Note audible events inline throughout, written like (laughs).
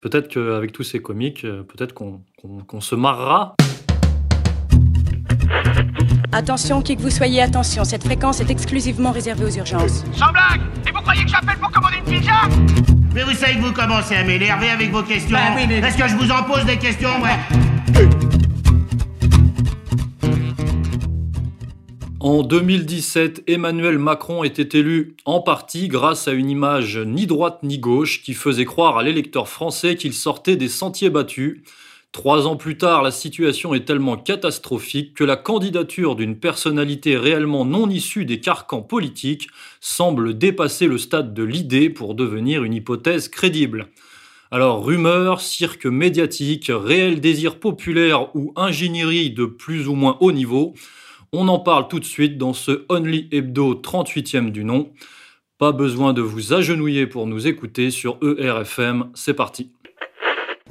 Peut-être qu'avec tous ces comiques, euh, peut-être qu'on se marrera. Attention, qui que vous soyez, attention, cette fréquence est exclusivement réservée aux urgences. Sans blague Et vous croyez que j'appelle pour commander une pizza? Mais vous savez que vous commencez à m'énerver avec vos questions. Bah Est-ce que je vous en pose des questions, ouais En 2017, Emmanuel Macron était élu en partie grâce à une image ni droite ni gauche qui faisait croire à l'électeur français qu'il sortait des sentiers battus. Trois ans plus tard, la situation est tellement catastrophique que la candidature d'une personnalité réellement non issue des carcans politiques semble dépasser le stade de l'idée pour devenir une hypothèse crédible. Alors rumeurs, cirque médiatique, réel désir populaire ou ingénierie de plus ou moins haut niveau, on en parle tout de suite dans ce Only Hebdo 38e du nom. Pas besoin de vous agenouiller pour nous écouter sur ERFM, c'est parti.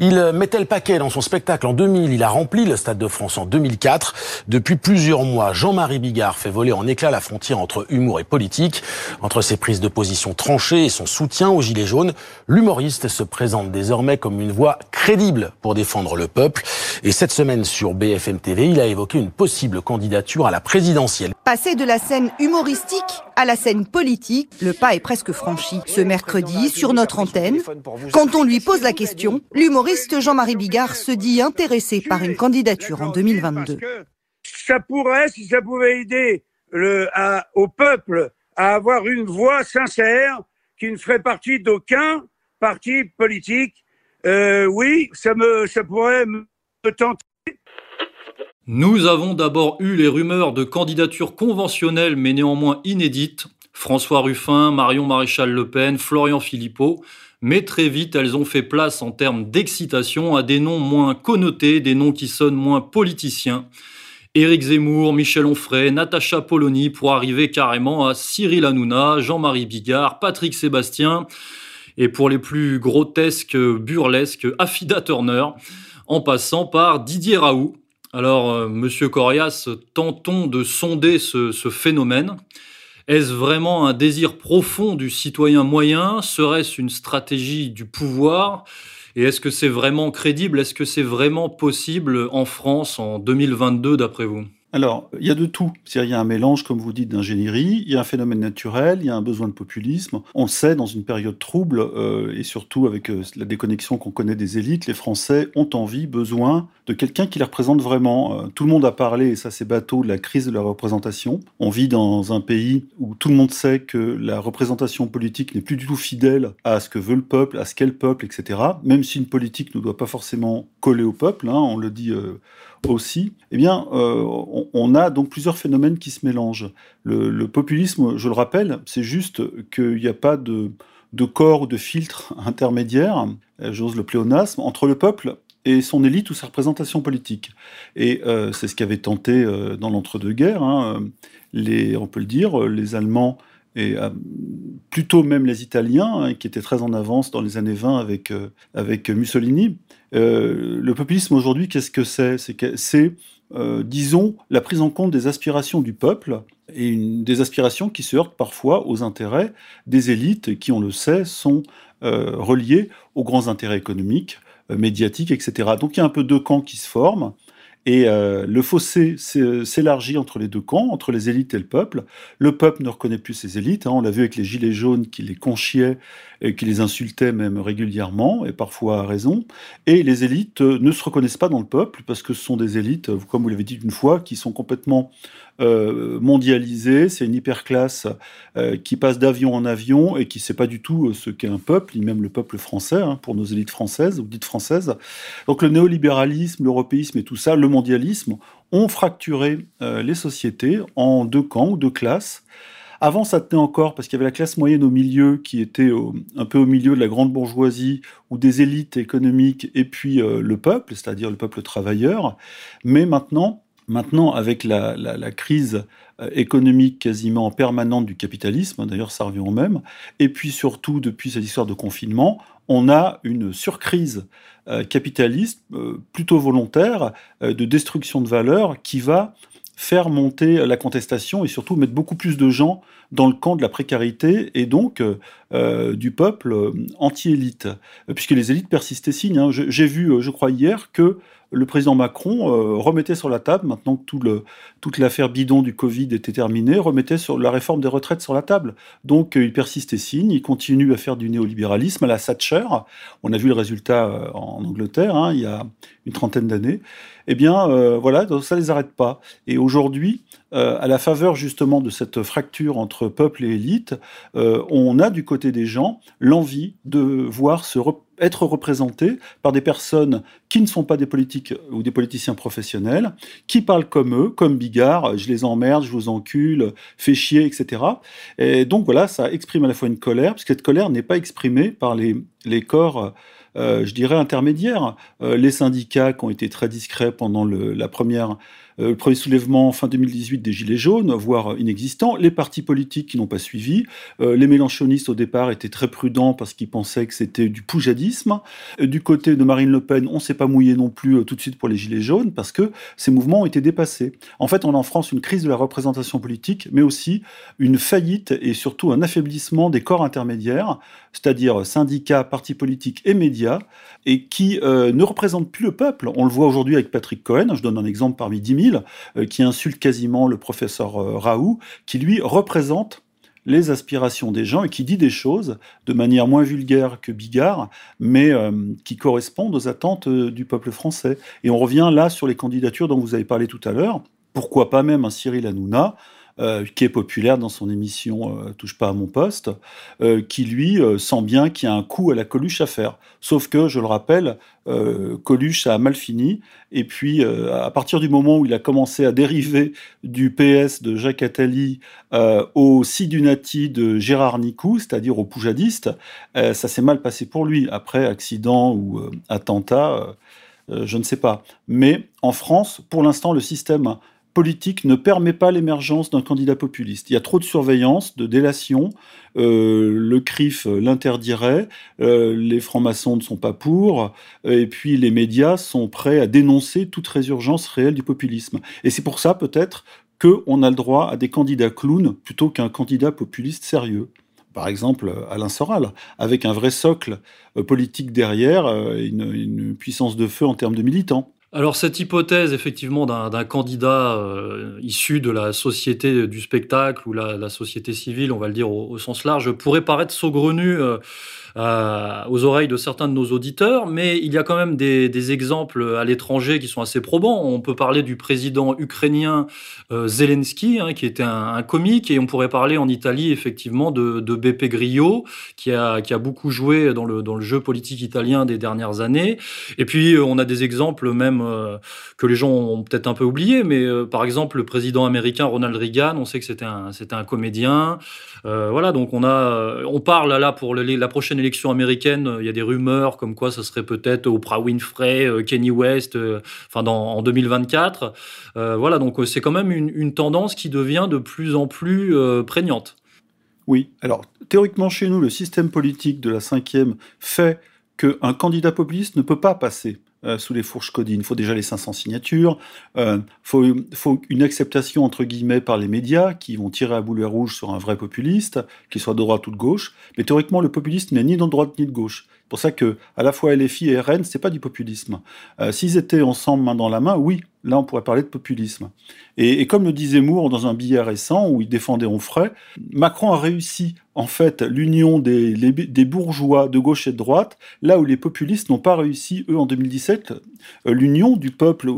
Il mettait le paquet dans son spectacle en 2000, il a rempli le Stade de France en 2004. Depuis plusieurs mois, Jean-Marie Bigard fait voler en éclats la frontière entre humour et politique. Entre ses prises de position tranchées et son soutien aux Gilets jaunes, l'humoriste se présente désormais comme une voix crédible pour défendre le peuple. Et cette semaine sur BFM TV, il a évoqué une possible candidature à la présidentielle. Passer de la scène humoristique à la scène politique, le pas est presque franchi. Ce mercredi, sur notre antenne, quand on lui pose la question, l'humoriste Jean-Marie Bigard se dit intéressé par une candidature en 2022. Ça pourrait, si ça pouvait aider au peuple à avoir une voix sincère qui ne ferait partie d'aucun parti politique, euh, oui, ça, ça pourrait me tenter. Nous avons d'abord eu les rumeurs de candidatures conventionnelles mais néanmoins inédites. François Ruffin, Marion Maréchal Le Pen, Florian Philippot. Mais très vite, elles ont fait place en termes d'excitation à des noms moins connotés, des noms qui sonnent moins politiciens. Éric Zemmour, Michel Onfray, Natacha Polony pour arriver carrément à Cyril Hanouna, Jean-Marie Bigard, Patrick Sébastien et pour les plus grotesques, burlesques, Affida Turner, en passant par Didier Raoult, alors, euh, Monsieur Corias, tentons de sonder ce, ce phénomène. Est-ce vraiment un désir profond du citoyen moyen? Serait-ce une stratégie du pouvoir? Et est-ce que c'est vraiment crédible? Est-ce que c'est vraiment possible en France en 2022 d'après vous? Alors, il y a de tout. Il y a un mélange, comme vous dites, d'ingénierie, il y a un phénomène naturel, il y a un besoin de populisme. On sait, dans une période trouble, euh, et surtout avec euh, la déconnexion qu'on connaît des élites, les Français ont envie, besoin de quelqu'un qui les représente vraiment. Euh, tout le monde a parlé, et ça c'est bateau, de la crise de la représentation. On vit dans un pays où tout le monde sait que la représentation politique n'est plus du tout fidèle à ce que veut le peuple, à ce qu'est le peuple, etc. Même si une politique ne doit pas forcément coller au peuple, hein, on le dit aussi, eh bien, on, a donc plusieurs phénomènes qui se mélangent. Le, populisme, je le rappelle, c'est juste qu'il n'y a pas de, corps ou de filtre (laughs) intermédiaire, euh, j'ose le pléonasme, entre le peuple et son élite ou sa représentation politique. Et euh, c'est ce qu'avait tenté dans l'entre-deux-guerres, hein, les, on peut le dire, les Allemands et plutôt même les Italiens, hein, qui étaient très en avance dans les années 20 avec, avec Mussolini, euh, le populisme aujourd'hui, qu'est-ce que c'est? C'est, euh, disons, la prise en compte des aspirations du peuple et des aspirations qui se heurtent parfois aux intérêts des élites qui, on le sait, sont euh, reliées aux grands intérêts économiques, médiatiques, etc. Donc il y a un peu deux camps qui se forment. Et euh, le fossé s'élargit entre les deux camps, entre les élites et le peuple. Le peuple ne reconnaît plus ses élites. Hein. on l'a vu avec les gilets jaunes qui les conchiaient et qui les insultaient même régulièrement, et parfois à raison. Et les élites euh, ne se reconnaissent pas dans le peuple parce que ce sont des élites, comme vous l'avez dit une fois, qui sont complètement euh, mondialisées. C'est une hyperclasse qui passe d'avion en avion et qui ne sait pas du tout ce qu'est un peuple, ni même le peuple français, hein, pour nos élites françaises ou dites françaises. Donc le néolibéralisme, l'européisme et tout ça, le mondialisme ont fracturé euh, les sociétés en deux camps ou deux classes. Avant, ça tenait encore parce qu'il y avait la classe moyenne au milieu qui était un peu au milieu de la grande bourgeoisie ou des élites économiques et puis euh, le peuple, c'est-à-dire le peuple travailleur. Mais maintenant, maintenant avec la, crise euh, économique quasiment permanente du capitalisme, d'ailleurs ça revient au même, et puis surtout depuis cette histoire de confinement, on a une surcrise euh, capitaliste euh, plutôt volontaire de destruction de valeur qui va faire monter la contestation et surtout mettre beaucoup plus de gens dans le camp de la précarité et donc du peuple anti-élite, puisque les élites persistent et signent. Hein. J'ai vu, je crois hier, que le président Macron euh, remettait sur la table, maintenant que toute l'affaire bidon du Covid était terminée, remettait sur la réforme des retraites sur la table. Donc euh, il persiste et signe, il continue à faire du néolibéralisme à la Thatcher. On a vu le résultat euh, en Angleterre hein, il y a une trentaine d'années. Eh bien, voilà, ça ne les arrête pas. Et aujourd'hui, à la faveur justement de cette fracture entre peuple et élite, on a du côté des gens l'envie de voir se être représentés par des personnes qui ne sont pas des politiques ou des politiciens professionnels, qui parlent comme eux, comme Bigard, je les emmerde, je vous encule, fais chier, etc. Et donc voilà, ça exprime à la fois une colère, puisque cette colère n'est pas exprimée par les, les corps euh, je dirais, intermédiaires. Euh, les syndicats qui ont été très discrets pendant la première le premier soulèvement fin 2018 des Gilets jaunes, voire inexistant, les partis politiques qui n'ont pas suivi, euh, les mélanchonistes au départ étaient très prudents parce qu'ils pensaient que c'était du poujadisme, euh, du côté de Marine Le Pen, on s'est pas mouillé non plus tout de suite pour les Gilets jaunes parce que ces mouvements ont été dépassés. En fait, on a en France une crise de la représentation politique, mais aussi une faillite et surtout un affaiblissement des corps intermédiaires, c'est-à-dire syndicats, partis politiques et médias, et qui ne représentent plus le peuple. On le voit aujourd'hui avec Patrick Cohen, je donne un exemple parmi 10 000, euh, qui insulte quasiment le professeur euh, Raoult, qui lui représente les aspirations des gens et qui dit des choses de manière moins vulgaire que Bigard, mais euh, qui correspondent aux attentes du peuple français. Et on revient là sur les candidatures dont vous avez parlé tout à l'heure. Pourquoi pas même un Cyril Hanouna euh, qui est populaire dans son émission euh, Touche pas à mon poste, euh, qui lui sent bien qu'il y a un coup à la Coluche à faire. Sauf que, je le rappelle, Coluche a mal fini. Et puis, à partir du moment où il a commencé à dériver du PS de Jacques Attali au Sidunati de Gérard Nicou, c'est-à-dire au poujadiste, ça s'est mal passé pour lui. Après accident ou attentat, je ne sais pas. Mais en France, pour l'instant, le système politique ne permet pas l'émergence d'un candidat populiste. Il y a trop de surveillance, de délation. Euh, le CRIF l'interdirait, euh, les francs-maçons ne sont pas pour, et puis les médias sont prêts à dénoncer toute résurgence réelle du populisme. Et c'est pour ça peut-être qu'on a le droit à des candidats clowns plutôt qu'un candidat populiste sérieux par exemple Alain Soral, avec un vrai socle euh, politique derrière, une, puissance de feu en termes de militants. Alors cette hypothèse effectivement d'un candidat euh, issu de la société du spectacle ou la, société civile, on va le dire au, sens large, pourrait paraître saugrenue euh, euh, aux oreilles de certains de nos auditeurs, mais il y a quand même des, exemples à l'étranger qui sont assez probants. On peut parler du président ukrainien euh, Zelensky, hein, qui était un, comique, et on pourrait parler en Italie effectivement de, de Beppe Grillo, qui a, qui a beaucoup joué dans le, dans le jeu politique italien des dernières années. Et puis euh, on a des exemples même que les gens ont peut-être un peu oubliés, mais par exemple le président américain Ronald Reagan, on sait que c'était un, c'était un comédien. Voilà, donc on a, on parle là pour la prochaine élection américaine, euh, il y a des rumeurs comme quoi ça serait peut-être Oprah Winfrey, euh, Kenny West, euh, enfin en 2024. voilà, donc c'est quand même une, tendance qui devient de plus en plus prégnante. Oui, alors théoriquement chez nous, le système politique de la cinquième fait qu'un candidat populiste ne peut pas passer sous les fourches codines. Il faut déjà les 500 signatures, il faut, faut, une acceptation entre guillemets par les médias qui vont tirer à boulet rouge sur un vrai populiste, qu'il soit de droite ou de gauche. Mais théoriquement, le populiste n'est ni de droite ni de gauche. Pour ça que à la fois LFI et RN, c'est pas du populisme. Euh, s'ils étaient ensemble main dans la main, oui, là on pourrait parler de populisme. Et, comme le disait Moore dans un billet récent où il défendait Onfray, Macron a réussi en fait l'union des, des, bourgeois de gauche et de droite, là où les populistes n'ont pas réussi, eux, en 2017, euh, l'union du peuple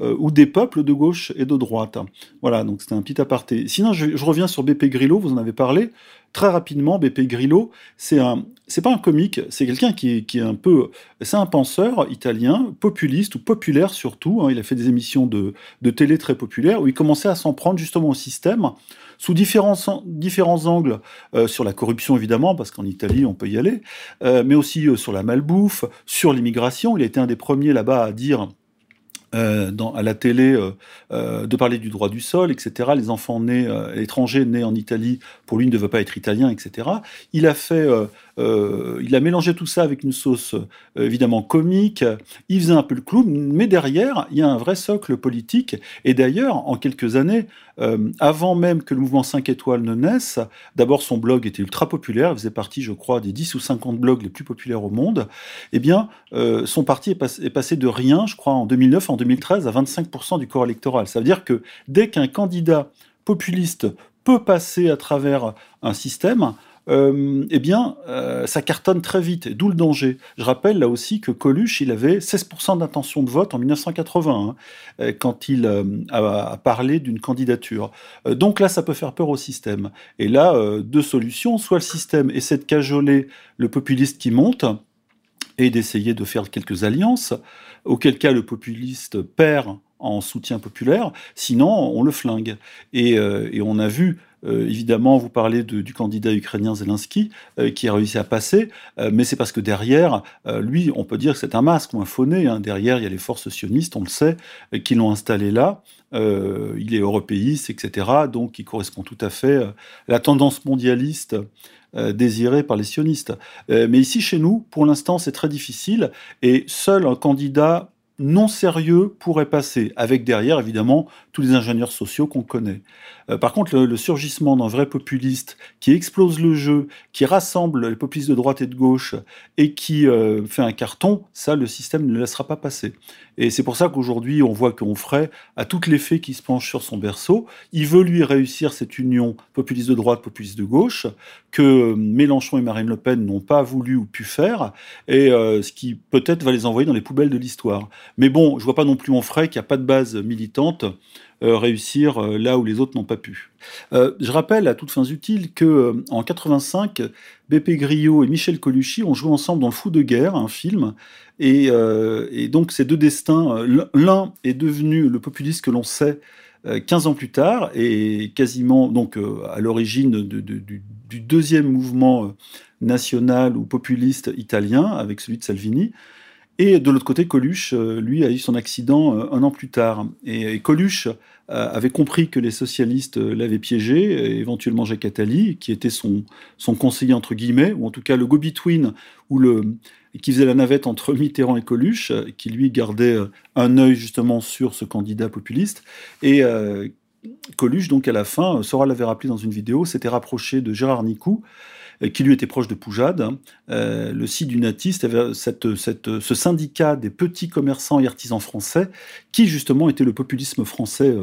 euh, ou des peuples de gauche et de droite. Voilà, donc c'était un petit aparté. Sinon, je, je reviens sur BP Grillo, vous en avez parlé. Très rapidement, BP Grillo, c'est un, c'est pas un comique, c'est quelqu'un qui, qui, est un peu, c'est un penseur italien, populiste ou populaire surtout. Hein. il a fait des émissions de, de, télé très populaires où il commençait à s'en prendre justement au système sous différents, différents angles euh, sur la corruption évidemment parce qu'en Italie on peut y aller, euh, mais aussi euh, sur la malbouffe, sur l'immigration. Il a été un des premiers là-bas à dire euh, à la télé euh, euh, de parler du droit du sol, etc. Les enfants nés étrangers nés en Italie, pour lui, ne veut pas être italien, etc. Il a fait euh, il a mélangé tout ça avec une sauce euh, évidemment comique. Il faisait un peu le clown, mais derrière, il y a un vrai socle politique. Et d'ailleurs, en quelques années, euh, avant même que le mouvement 5 étoiles ne naisse, d'abord son blog était ultra populaire, il faisait partie, je crois, des 10 ou 50 blogs les plus populaires au monde. Eh bien, son parti est, est, passé de rien, je crois, en 2009, en 2013, à 25% du corps électoral. Ça veut dire que dès qu'un candidat populiste peut passer à travers un système, euh, eh bien, euh, ça cartonne très vite, d'où le danger. Je rappelle là aussi que Coluche, il avait 16% d'intention de vote en 1980, hein, euh, quand il a, parlé d'une candidature. donc là, ça peut faire peur au système. Et là, deux solutions. Soit le système essaie de cajoler le populiste qui monte, et d'essayer de faire quelques alliances, auquel cas le populiste perd en soutien populaire, sinon on le flingue. Et, on a vu euh, évidemment, vous parlez du candidat ukrainien Zelensky euh, qui a réussi à passer, euh, mais c'est parce que derrière, lui, on peut dire que c'est un masque ou un faux nez. Derrière, il y a les forces sionistes, on le sait, qui l'ont installé là. il est européiste, etc. Donc, il correspond tout à fait à la tendance mondialiste désirée par les sionistes. mais ici, chez nous, pour l'instant, c'est très difficile et seul un candidat non sérieux pourrait passer, avec derrière évidemment tous les ingénieurs sociaux qu'on connaît. Euh, par contre, le, surgissement d'un vrai populiste qui explose le jeu, qui rassemble les populistes de droite et de gauche et qui euh, fait un carton, ça, le système ne le laissera pas passer. Et c'est pour ça qu'aujourd'hui, on voit ferait à toutes les fées qui se penchent sur son berceau. Il veut lui réussir cette union populiste de droite, populiste de gauche, que Mélenchon et Marine Le Pen n'ont pas voulu ou pu faire, et euh, ce qui peut-être va les envoyer dans les poubelles de l'histoire. Mais bon, je vois pas non plus Onfray, qui a pas de base militante, réussir euh, là où les autres n'ont pas pu. Euh, je rappelle à toutes fins utiles que en 85, BP Griot et Michel Colucci ont joué ensemble dans Fou de guerre, un film, et, donc ces deux destins, l'un est devenu le populiste que l'on sait 15 ans plus tard, et quasiment donc à l'origine du, deuxième mouvement national ou populiste italien avec celui de Salvini. Et de l'autre côté, Coluche, euh, lui, a eu son accident euh, un an plus tard. Et, Coluche euh, avait compris que les socialistes l'avaient piégé, éventuellement Jacques Attali, qui était son, conseiller entre guillemets, ou en tout cas le go-between, ou le qui faisait la navette entre (laughs) Mitterrand et Coluche, qui lui gardait un œil justement sur ce candidat populiste. Et Coluche, donc à la fin, Sora l'avait rappelé dans une vidéo, s'était rapproché de Gérard Nicou, qui lui était proche de Poujade. Hein. Euh, le site du Natiste avait cette, cette, ce syndicat des petits commerçants et artisans français, qui justement était le populisme français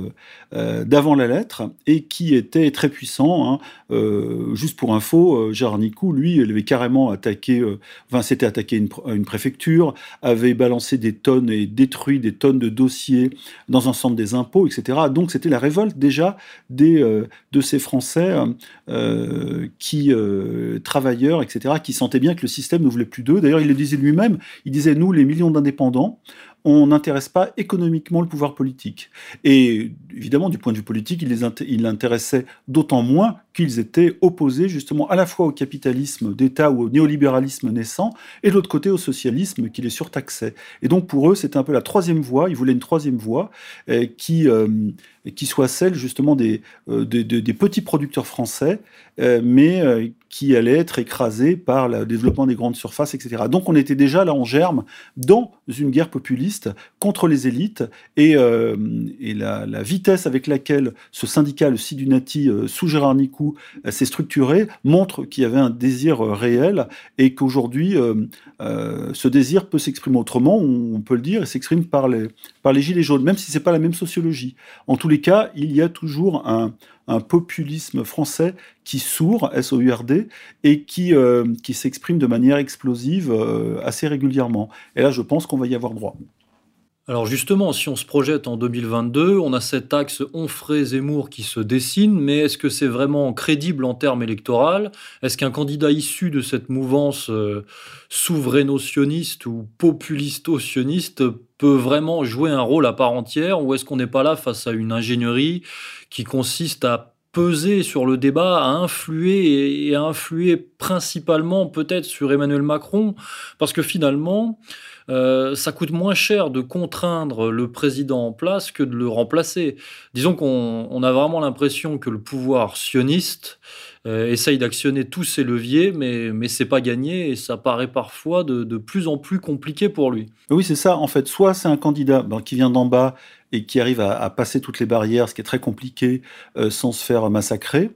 euh, d'avant la lettre, et qui était très puissant. Hein. juste pour info, Gérard Nicou, lui, il avait carrément attaqué, enfin, s'était attaqué une, une préfecture, avait balancé des tonnes et détruit des tonnes de dossiers dans un centre des impôts, etc. Donc c'était la révolte déjà des, de ces Français qui travailleurs, etc., qui sentaient bien que le système ne voulait plus d'eux. D'ailleurs, il le disait lui-même, il disait, nous, les millions d'indépendants, on n'intéresse pas économiquement le pouvoir politique. Et évidemment, du point de vue politique, il, les il l'intéressait d'autant moins qu'ils étaient opposés justement à la fois au capitalisme d'État ou au néolibéralisme naissant, et de l'autre côté au socialisme qui les surtaxait. Et donc pour eux, c'était un peu la troisième voie, ils voulaient une troisième voie euh, qui, euh, qui soit celle justement des, euh, des petits producteurs français, mais qui allait être écrasée par le développement des grandes surfaces, etc. Donc on était déjà là en germe dans une guerre populiste contre les élites, et, et la, vitesse avec laquelle ce syndicat, le Sidunati, sous Gérard Nicou, euh, s'est structuré montre qu'il y avait un désir euh, réel et qu'aujourd'hui, euh, ce désir peut s'exprimer autrement, on peut le dire, et s'exprime par les, par les gilets jaunes, même si c'est pas la même sociologie. En tous cas, il y a toujours un, populisme français qui sourd, S-O-U-R-D, et qui, qui s'exprime de manière explosive assez régulièrement. Et là, je pense qu'on va y avoir droit. Alors justement, si on se projette en 2022, on a cet axe Onfray-Zemmour qui se dessine, mais est-ce que c'est vraiment crédible en termes électoraux? Est-ce qu'un candidat issu de cette mouvance euh, souveraino-sioniste ou populisto-sioniste peut vraiment jouer un rôle à part entière Ou est-ce qu'on n'est pas là face à une ingénierie qui consiste à peser sur le débat, à influer et à influer principalement peut-être sur Emmanuel Macron? Parce que finalement ça coûte moins cher de contraindre le président en place que de le remplacer. Disons qu'on a vraiment l'impression que le pouvoir sioniste essaye d'actionner tous ses leviers, mais, mais c'est pas gagné et ça paraît parfois de, plus en plus compliqué pour lui. Oui, c'est ça. En fait, soit c'est un candidat ben, qui vient d'en bas et qui arrive à, passer toutes les barrières, ce qui est très compliqué, euh, sans se faire massacrer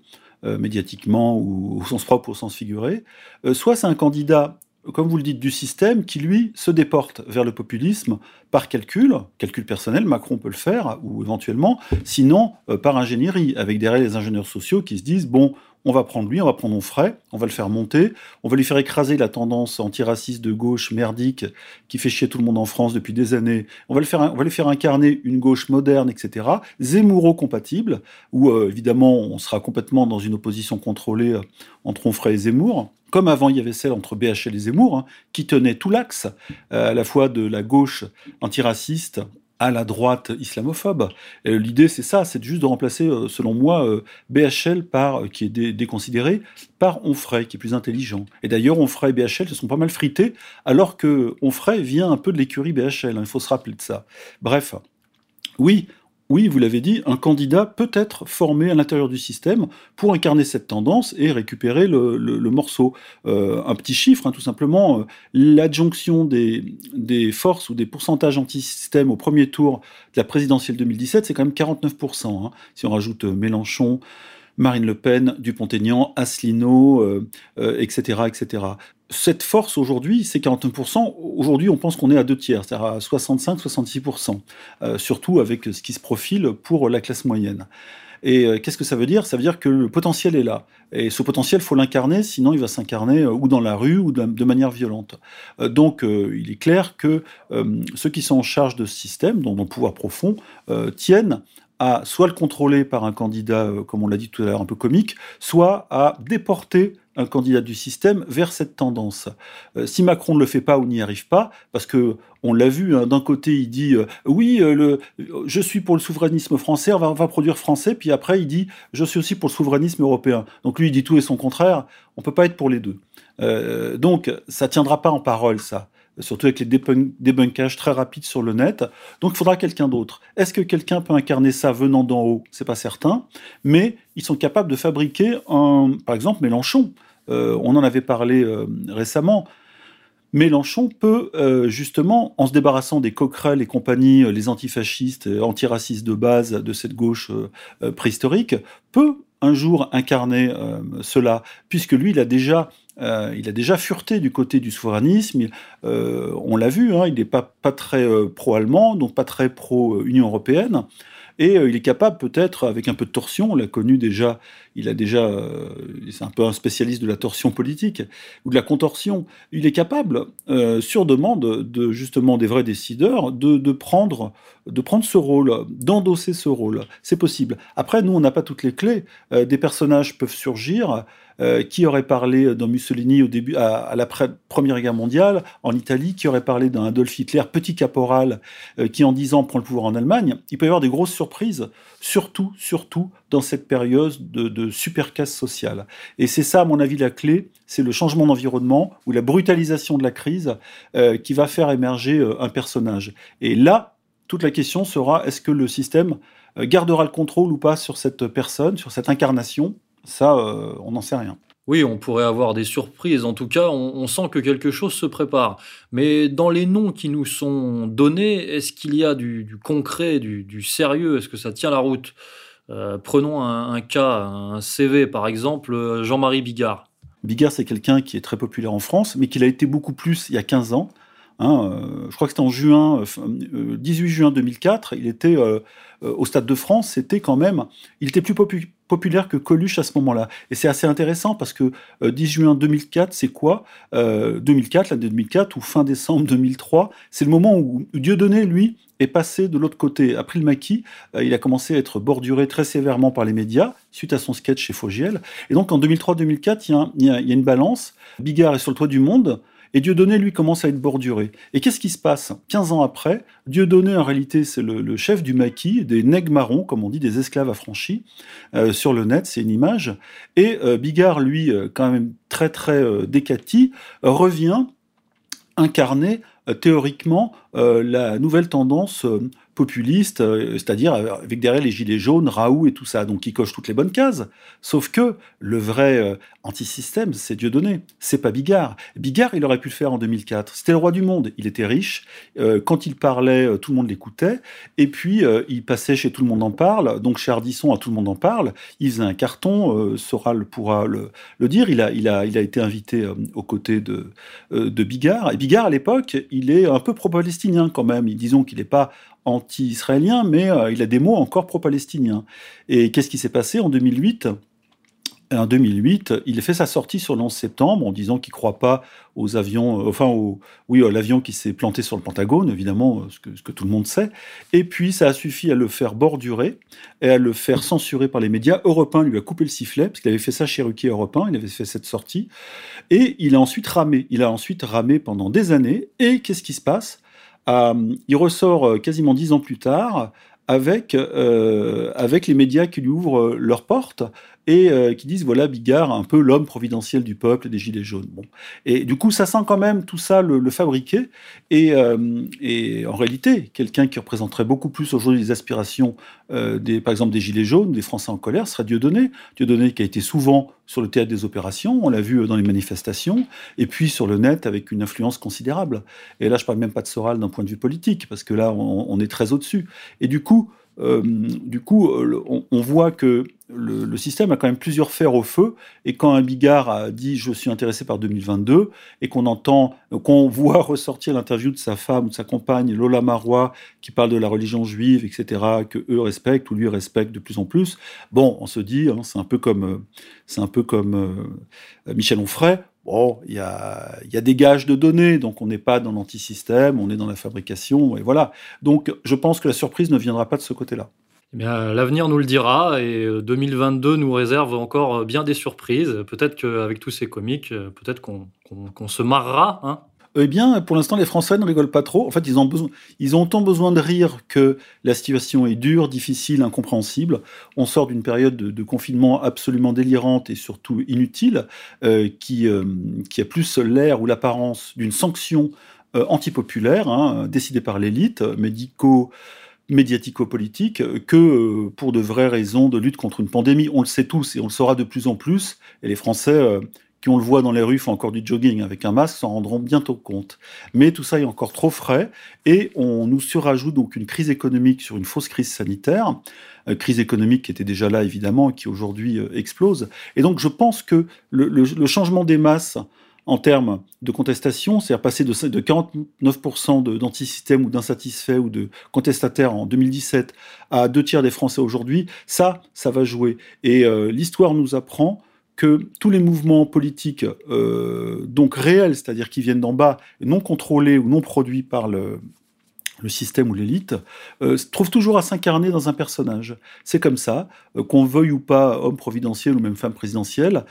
euh, médiatiquement ou au sens propre ou au sens figuré. Euh, soit c'est un candidat, comme vous le dites, du système qui, lui, se déporte vers le populisme par calcul, calcul personnel, Macron peut le faire, ou éventuellement, sinon par ingénierie, avec derrière les ingénieurs sociaux qui se disent, bon, on va prendre lui, on va prendre Onfray, on va le faire monter, on va lui faire écraser la tendance antiraciste de gauche merdique qui fait chier tout le monde en France depuis des années, on va, le faire, on va lui faire incarner une gauche moderne, etc., Zemmouro-compatible, où euh, évidemment on sera complètement dans une opposition contrôlée euh, entre Onfray et Zemmour, comme avant il y avait celle entre BHL et Zemmour, hein, qui tenait tout l'axe, euh, à la fois de la gauche antiraciste à la droite islamophobe. L'idée, c'est ça, c'est juste de remplacer, euh, selon moi, euh, BHL par, qui est déconsidéré, par Onfray, qui est plus intelligent. Et d'ailleurs, Onfray et BHL se sont pas mal frités, alors que Onfray vient un peu de l'écurie BHL. Hein, il faut se rappeler de ça. Bref, oui, oui, vous l'avez dit, un candidat peut être formé à l'intérieur du système pour incarner cette tendance et récupérer le, morceau. Euh, un petit chiffre, hein, tout simplement, euh, l'adjonction des, forces ou des pourcentages anti-système au premier tour de la présidentielle 2017, c'est quand même 49%. Hein, si on rajoute euh, Mélenchon, Marine Le Pen, Dupont-Aignan, Asselineau, etc., etc cette force aujourd'hui, c'est 41%. Aujourd'hui, on pense qu'on est à deux tiers, c'est-à-dire à 65-66%, euh, surtout avec ce qui se profile pour la classe moyenne. Et euh, qu'est-ce que ça veut dire? Ça veut dire que le potentiel est là. Et ce potentiel, faut l'incarner, sinon il va s'incarner euh, ou dans la rue ou de, manière violente. donc, il est clair que ceux qui sont en charge de ce système, dont le pouvoir profond, tiennent à soit le contrôler par un candidat, comme on l'a dit tout à l'heure, un peu comique, soit à déporter un candidat du système vers cette tendance. Euh, si Macron ne le fait pas ou n'y arrive pas, parce que on l'a vu, hein, d'un côté il dit euh, oui, euh, je suis pour le souverainisme français, on va, produire français, puis après il dit je suis aussi pour le souverainisme européen. Donc lui il dit tout et son contraire. On peut pas être pour les deux. donc ça tiendra pas en parole ça surtout avec les débunkages très rapides sur le net. Donc il faudra quelqu'un d'autre. Est-ce que quelqu'un peut incarner ça venant d'en haut? C'est pas certain, mais ils sont capables de fabriquer un, par exemple Mélenchon. Euh, on en avait parlé euh, récemment. Mélenchon peut euh, justement, en se débarrassant des coquerelles et compagnie, les antifascistes, antiracistes de base de cette gauche préhistorique, peut un jour incarner cela, puisque lui, il a déjà il a déjà fureté du côté du souverainisme. On l'a vu, hein, il n'est pas, pas très pro-allemand, donc pas très pro-Union européenne. Et il est capable, peut-être, avec un peu de torsion, on l'a connu déjà, il a déjà, c'est un peu un spécialiste de la torsion politique ou de la contorsion. Il est capable, sur demande de justement des vrais décideurs, de, prendre, de prendre ce rôle, d'endosser ce rôle. C'est possible. Après, nous, on n'a pas toutes les clés. des personnages peuvent surgir. Euh, qui aurait parlé d'un Mussolini au début, à, la Première Guerre mondiale, en Italie, qui aurait parlé d'un Adolf Hitler, petit caporal, euh, qui en 10 ans prend le pouvoir en Allemagne? Il peut y avoir des grosses surprises, surtout, surtout dans cette période de, super casse sociale. Et c'est ça, à mon avis, la clé, c'est le changement d'environnement ou la brutalisation de la crise euh, qui va faire émerger un personnage. Et là, toute la question sera est-ce que le système gardera le contrôle ou pas sur cette personne, sur cette incarnation? Ça, euh, on n'en sait rien. Oui, on pourrait avoir des surprises. En tout cas, on, sent que quelque chose se prépare. Mais dans les noms qui nous sont donnés, est-ce qu'il y a du, concret, du, sérieux? Est-ce que ça tient la route? Euh, Prenons un, cas, un CV par exemple, Jean-Marie Bigard. Bigard, c'est quelqu'un qui est très populaire en France, mais qui a été beaucoup plus il y a 15 ans. Hein, euh, je crois que c'était en juin, 18 juin 2004, il était au Stade de France, c'était quand même, il était plus populaire populaire que Coluche à ce moment-là. Et c'est assez intéressant parce que 10 euh, juin 2004, c'est quoi? 2004, euh, l'année 2004 ou fin décembre 2003, c'est le moment où Dieudonné, lui, est passé de l'autre côté, a pris le maquis, euh, il a commencé à être borduré très sévèrement par les médias suite à son sketch chez Fogiel. Et donc en 2003-2004, il y, a une balance. Bigard est sur le toit du monde, et Dieudonné, lui, commence à être borduré. Et qu'est-ce qui se passe? 15 ans après, Dieudonné, en réalité, c'est le, chef du maquis, des nègres marrons, comme on dit, des esclaves affranchis, euh, sur le net, c'est une image. Et euh, Bigard, lui, euh, quand même très, très décati, revient incarner théoriquement la nouvelle tendance populiste, euh, c'est-à-dire avec derrière les gilets jaunes, Raoult et tout ça, donc qui coche toutes les bonnes cases. Sauf que le vrai euh, anti-système, c'est Dieudonné, c'est pas Bigard. Bigard, il aurait pu le faire en 2004. C'était le roi du monde, il était riche. Euh, quand il parlait, tout le monde l'écoutait. Et puis, il passait chez Tout le monde en parle, donc chez Ardisson, à Tout le monde en parle. Il faisait un carton, Soral pourra le, dire. Il a été invité aux côtés de, de Bigard. Et Bigard, à l'époque, il est un peu pro-palestinien quand même. Disons qu'il n'est pas anti-israélien, mais euh, il a des mots encore pro-palestiniens. Et qu'est-ce qui s'est passé en 2008 en 2008, il fait sa sortie sur le 11 septembre en disant qu'il ne croit pas aux avions, euh, enfin, oui, à l'avion qui s'est planté sur le Pentagone, évidemment, euh, ce que, ce que, tout le monde sait. Et puis, ça a suffi à le faire bordurer et à le faire censurer par les médias. Europe 1 lui a coupé le sifflet, parce qu'il avait fait ça chez Ruquier Europe 1, il avait fait cette sortie. Et il a ensuite ramé. Il a ensuite ramé pendant des années. Et qu'est-ce qui se passe? Euh, il ressort euh, quasiment dix ans plus tard avec, euh, avec les médias qui lui ouvrent leurs portes et euh, qui disent voilà Bigard, un peu l'homme providentiel du peuple des Gilets jaunes. Bon. Et du coup, ça sent quand même tout ça le, fabriquer. Et, euh, et, en réalité, quelqu'un qui représenterait beaucoup plus aujourd'hui les aspirations, euh, par exemple des Gilets jaunes, des Français en colère, serait Dieudonné. Dieudonné qui a été souvent sur le théâtre des opérations, on l'a vu dans les manifestations, et puis sur le net avec une influence considérable. Et là, je parle même pas de Soral d'un point de vue politique, parce que là, on est très au-dessus. Et du coup, euh, du coup, euh, on, voit que le, système a quand même plusieurs fers au feu. Et quand un Bigard a dit je suis intéressé par 2022 et qu'on entend, qu'on (laughs) voit ressortir l'interview de sa femme ou de sa compagne Lola Marois qui parle de la religion juive, etc., que eux respectent ou lui respectent de plus en plus. Bon, on se dit, hein, c'est un peu comme, euh, c'est un peu comme Michel Onfray. Bon, il y a, y a, des gages de données, donc on n'est pas dans l'antisystème, on est dans la fabrication, et voilà. Donc je pense que la surprise ne viendra pas de ce côté-là. Eh l'avenir nous le dira et 2022 euh, nous réserve encore euh, bien des surprises. Peut-être qu'avec tous ces comiques, euh, peut-être qu'on se marrera hein, eh bien, pour l'instant, les Français ne rigolent pas trop. En fait, ils ont, besoin, ils ont autant besoin de rire que la situation est dure, difficile, incompréhensible. On sort d'une période de, confinement absolument délirante et surtout inutile, euh, qui, euh, qui a plus l'air ou l'apparence d'une sanction euh, antipopulaire, hein, décidée par l'élite, médico médiatico-politique que pour de vraies raisons de lutte contre une pandémie. On le sait tous et on le saura de plus en plus. Et les Français qui on le voit dans les rues font encore du jogging avec un masque s'en rendront bientôt compte. Mais tout ça est encore trop frais et on nous surajoute donc une crise économique sur une fausse crise sanitaire, euh, crise économique qui était déjà là évidemment et qui aujourd'hui euh, explose. Et donc je pense que le, changement des masses en termes de contestation, c'est-à-dire passer de, de 49% d'antisystèmes ou d'insatisfaits ou de contestataires en 2017 à deux tiers des Français aujourd'hui, ça, ça va jouer. Et euh, l'histoire nous apprend que tous les mouvements politiques, euh, donc réels, c'est-à-dire qui viennent d'en bas, non contrôlés ou non produits par le, système ou l'élite, euh, trouvent toujours à s'incarner dans un personnage. C'est comme ça, euh, qu'on veuille ou pas homme providentiel ou même femme présidentielle,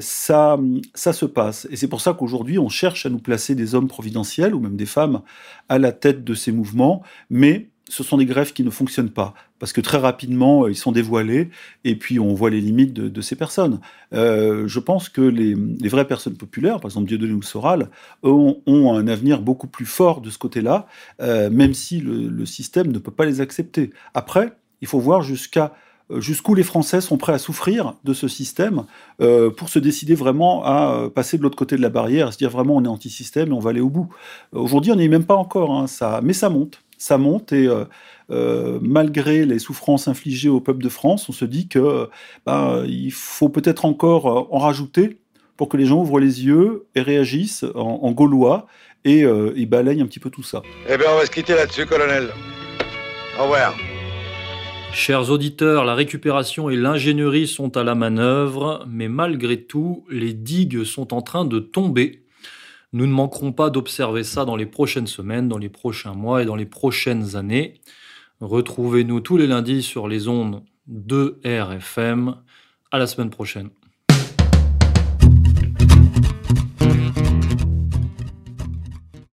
ça, ça se passe. Et c'est pour ça qu'aujourd'hui, on cherche à nous placer des hommes providentiels ou même des femmes à la tête de ces mouvements, mais ce sont des greffes qui ne fonctionnent pas, parce que très rapidement, euh, ils sont dévoilés, et puis on voit les limites de, ces personnes. Euh, je pense que les, vraies personnes populaires, par exemple Dieudonné ou Soral, ont, un avenir beaucoup plus fort de ce côté-là, euh, même si le, système ne peut pas les accepter. Après, il faut voir jusqu'où les Français sont prêts à souffrir de ce système pour se décider vraiment à passer de l'autre côté de la barrière, à se dire vraiment on est anti-système et on va aller au bout. Aujourd'hui, on n'y est même pas encore, hein, ça, mais ça monte ça monte et euh, euh, malgré les souffrances infligées au peuple de France, on se dit que ben, il faut peut-être encore euh, en rajouter pour que les gens ouvrent les yeux et réagissent en, gaulois et, et, balayent un petit peu tout ça. Eh bien, on va se quitter là-dessus, colonel. Au revoir. Chers auditeurs, la récupération et l'ingénierie sont à la manœuvre, mais malgré tout, les digues sont en train de tomber. Nous ne manquerons pas d'observer ça dans les prochaines semaines, dans les prochains mois et dans les prochaines années. Retrouvez-nous tous les lundis sur les ondes de RFM. À la semaine prochaine.